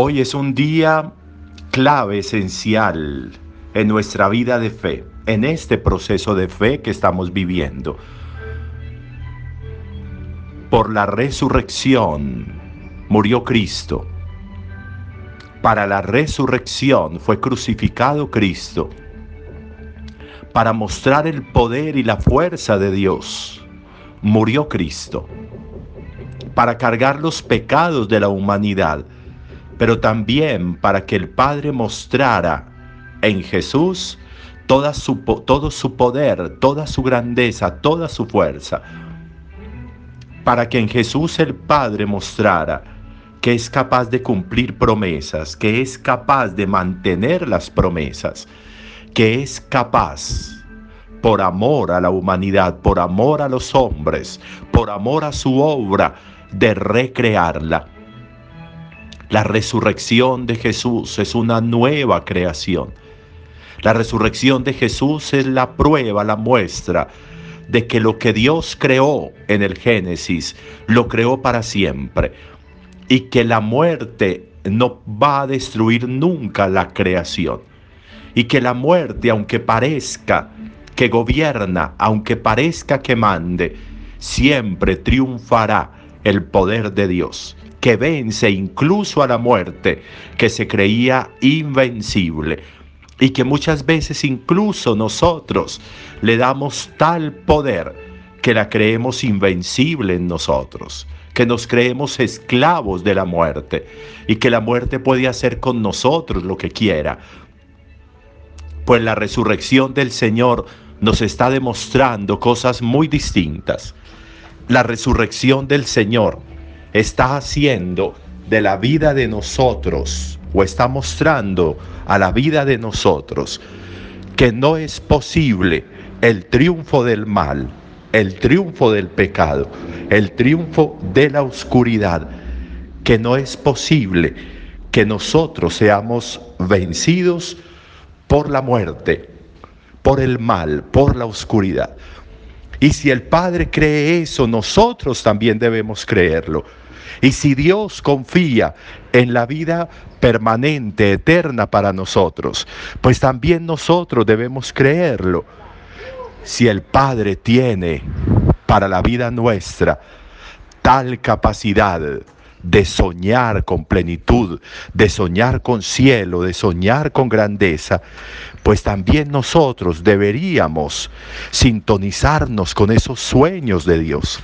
Hoy es un día clave, esencial en nuestra vida de fe, en este proceso de fe que estamos viviendo. Por la resurrección murió Cristo. Para la resurrección fue crucificado Cristo. Para mostrar el poder y la fuerza de Dios, murió Cristo. Para cargar los pecados de la humanidad, pero también para que el Padre mostrara en Jesús todo su poder, toda su grandeza, toda su fuerza. Para que en Jesús el Padre mostrara que es capaz de cumplir promesas, que es capaz de mantener las promesas, que es capaz, por amor a la humanidad, por amor a los hombres, por amor a su obra, de recrearla la resurrección de Jesús es una nueva creación. La resurrección de Jesús es la prueba, la muestra de que lo que Dios creó en el Génesis lo creó para siempre y que la muerte no va a destruir nunca la creación y que la muerte, aunque parezca que gobierna, aunque parezca que mande, siempre triunfará el poder de Dios que vence incluso a la muerte, que se creía invencible y que muchas veces incluso nosotros le damos tal poder que la creemos invencible en nosotros, que nos creemos esclavos de la muerte y que la muerte puede hacer con nosotros lo que quiera. Pues la resurrección del Señor nos está demostrando cosas muy distintas. La resurrección del Señor está haciendo de la vida de nosotros o está mostrando a la vida de nosotros que no es posible el triunfo del mal, el triunfo del pecado, el triunfo de la oscuridad, que no es posible que nosotros seamos vencidos por la muerte, por el mal, por la oscuridad. Y si el Padre cree eso, nosotros también debemos creerlo. Y si Dios confía en la vida permanente, eterna para nosotros, pues también nosotros debemos creerlo. Si el Padre tiene para la vida nuestra tal capacidad, de soñar con plenitud, de soñar con cielo, de soñar con grandeza, pues también nosotros deberíamos sintonizarnos con esos sueños de Dios.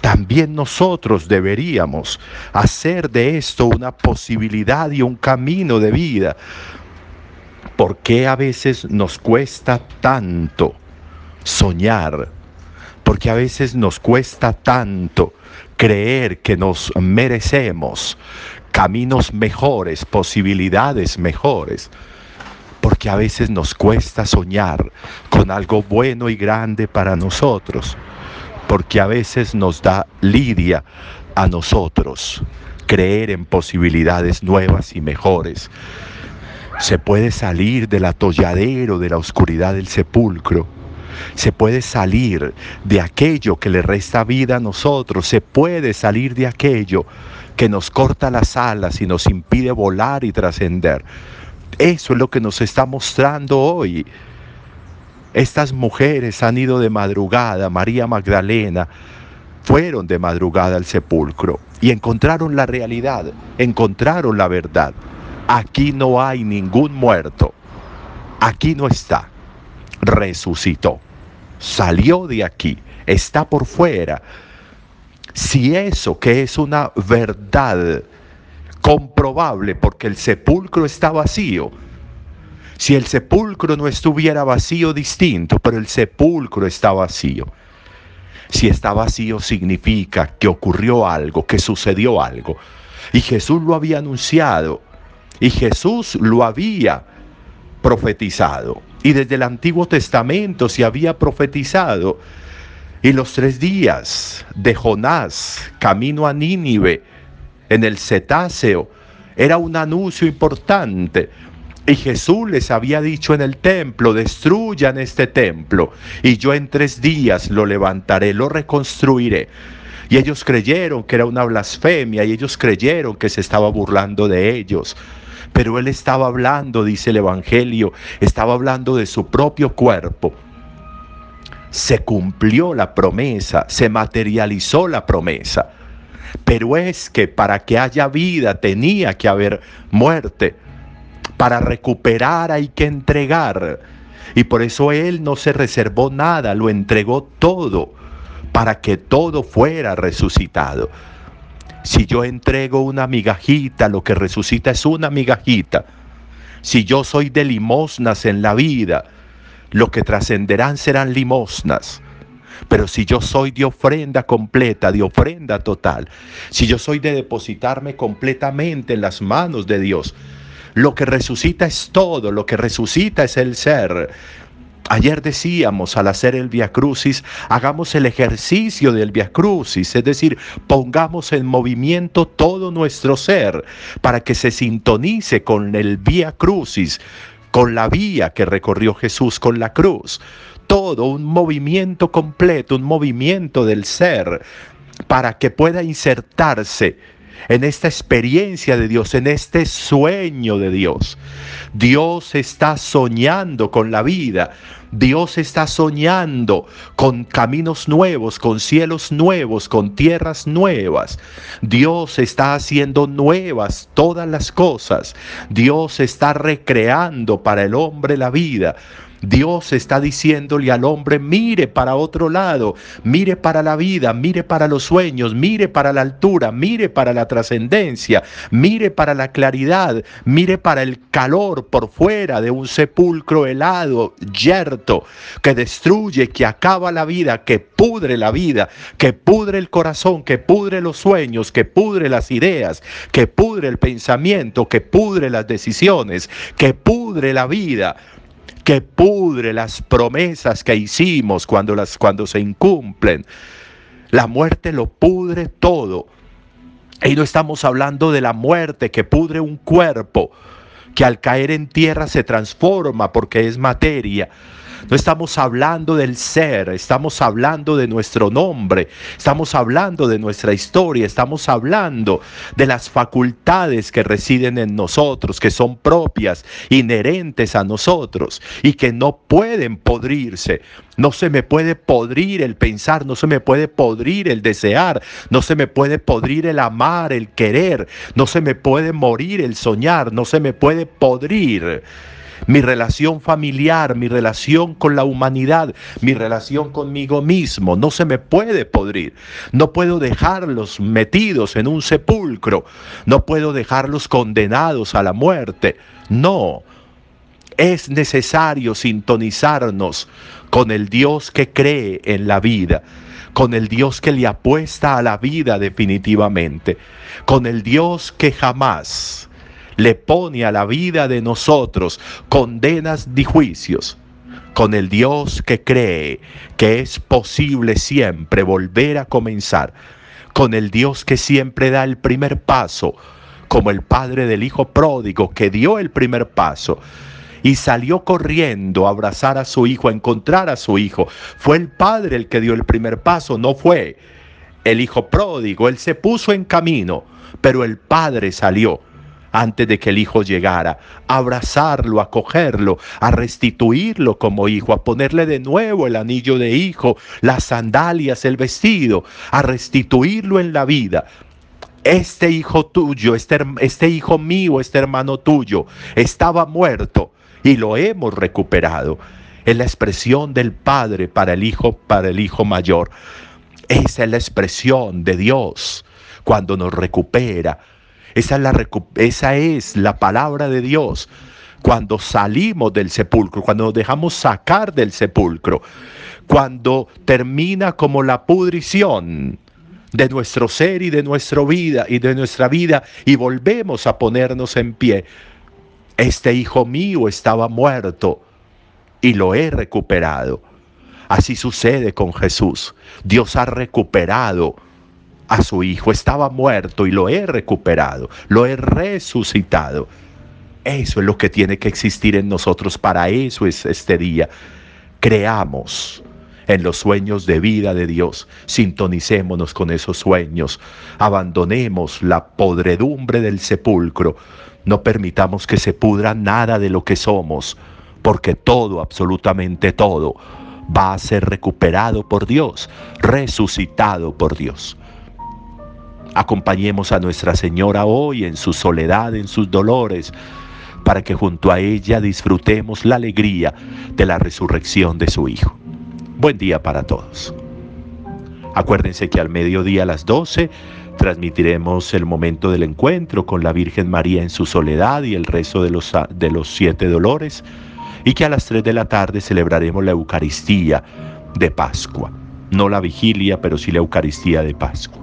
También nosotros deberíamos hacer de esto una posibilidad y un camino de vida. ¿Por qué a veces nos cuesta tanto soñar? Porque a veces nos cuesta tanto creer que nos merecemos caminos mejores, posibilidades mejores, porque a veces nos cuesta soñar con algo bueno y grande para nosotros, porque a veces nos da lidia a nosotros creer en posibilidades nuevas y mejores. Se puede salir del atolladero de la oscuridad del sepulcro se puede salir de aquello que le resta vida a nosotros, se puede salir de aquello que nos corta las alas y nos impide volar y trascender. Eso es lo que nos está mostrando hoy. Estas mujeres han ido de madrugada, María Magdalena, fueron de madrugada al sepulcro y encontraron la realidad, encontraron la verdad. Aquí no hay ningún muerto, aquí no está, resucitó salió de aquí, está por fuera. Si eso que es una verdad comprobable porque el sepulcro está vacío, si el sepulcro no estuviera vacío distinto, pero el sepulcro está vacío. Si está vacío significa que ocurrió algo, que sucedió algo. Y Jesús lo había anunciado. Y Jesús lo había profetizado. Y desde el Antiguo Testamento se había profetizado. Y los tres días de Jonás, camino a Nínive, en el cetáceo, era un anuncio importante. Y Jesús les había dicho en el templo, destruyan este templo, y yo en tres días lo levantaré, lo reconstruiré. Y ellos creyeron que era una blasfemia y ellos creyeron que se estaba burlando de ellos. Pero él estaba hablando, dice el Evangelio, estaba hablando de su propio cuerpo. Se cumplió la promesa, se materializó la promesa. Pero es que para que haya vida tenía que haber muerte. Para recuperar hay que entregar. Y por eso Él no se reservó nada, lo entregó todo para que todo fuera resucitado. Si yo entrego una migajita, lo que resucita es una migajita. Si yo soy de limosnas en la vida, lo que trascenderán serán limosnas. Pero si yo soy de ofrenda completa, de ofrenda total, si yo soy de depositarme completamente en las manos de Dios, lo que resucita es todo, lo que resucita es el ser. Ayer decíamos al hacer el Via Crucis, hagamos el ejercicio del Via Crucis, es decir, pongamos en movimiento todo nuestro ser para que se sintonice con el Via Crucis, con la vía que recorrió Jesús con la cruz. Todo un movimiento completo, un movimiento del ser para que pueda insertarse en esta experiencia de Dios, en este sueño de Dios. Dios está soñando con la vida. Dios está soñando con caminos nuevos, con cielos nuevos, con tierras nuevas. Dios está haciendo nuevas todas las cosas. Dios está recreando para el hombre la vida. Dios está diciéndole al hombre, mire para otro lado, mire para la vida, mire para los sueños, mire para la altura, mire para la trascendencia, mire para la claridad, mire para el calor por fuera de un sepulcro helado, yerto, que destruye, que acaba la vida, que pudre la vida, que pudre el corazón, que pudre los sueños, que pudre las ideas, que pudre el pensamiento, que pudre las decisiones, que pudre la vida que pudre las promesas que hicimos cuando, las, cuando se incumplen. La muerte lo pudre todo. Y no estamos hablando de la muerte que pudre un cuerpo, que al caer en tierra se transforma porque es materia. No estamos hablando del ser, estamos hablando de nuestro nombre, estamos hablando de nuestra historia, estamos hablando de las facultades que residen en nosotros, que son propias, inherentes a nosotros y que no pueden podrirse. No se me puede podrir el pensar, no se me puede podrir el desear, no se me puede podrir el amar, el querer, no se me puede morir el soñar, no se me puede podrir mi relación familiar, mi relación con la humanidad, mi relación conmigo mismo. No se me puede podrir. No puedo dejarlos metidos en un sepulcro. No puedo dejarlos condenados a la muerte. No. Es necesario sintonizarnos con el Dios que cree en la vida con el Dios que le apuesta a la vida definitivamente, con el Dios que jamás le pone a la vida de nosotros condenas y juicios, con el Dios que cree que es posible siempre volver a comenzar, con el Dios que siempre da el primer paso, como el padre del hijo pródigo que dio el primer paso y salió corriendo a abrazar a su hijo, a encontrar a su hijo. Fue el padre el que dio el primer paso, no fue el hijo pródigo. Él se puso en camino, pero el padre salió antes de que el hijo llegara, abrazarlo, a cogerlo, a restituirlo como hijo, a ponerle de nuevo el anillo de hijo, las sandalias, el vestido, a restituirlo en la vida. Este hijo tuyo, este, este hijo mío, este hermano tuyo, estaba muerto y lo hemos recuperado. Es la expresión del Padre para el Hijo, para el Hijo mayor. Esa es la expresión de Dios cuando nos recupera, esa es la, es la palabra de Dios cuando salimos del sepulcro, cuando nos dejamos sacar del sepulcro, cuando termina como la pudrición de nuestro ser y de nuestra vida y de nuestra vida y volvemos a ponernos en pie. Este hijo mío estaba muerto y lo he recuperado. Así sucede con Jesús. Dios ha recuperado a su hijo. Estaba muerto y lo he recuperado, lo he resucitado. Eso es lo que tiene que existir en nosotros. Para eso es este día. Creamos en los sueños de vida de Dios. Sintonicémonos con esos sueños. Abandonemos la podredumbre del sepulcro. No permitamos que se pudra nada de lo que somos, porque todo, absolutamente todo, va a ser recuperado por Dios, resucitado por Dios. Acompañemos a Nuestra Señora hoy en su soledad, en sus dolores, para que junto a ella disfrutemos la alegría de la resurrección de su Hijo. Buen día para todos. Acuérdense que al mediodía a las 12 transmitiremos el momento del encuentro con la Virgen María en su soledad y el rezo de los, de los siete dolores y que a las 3 de la tarde celebraremos la Eucaristía de Pascua. No la vigilia, pero sí la Eucaristía de Pascua.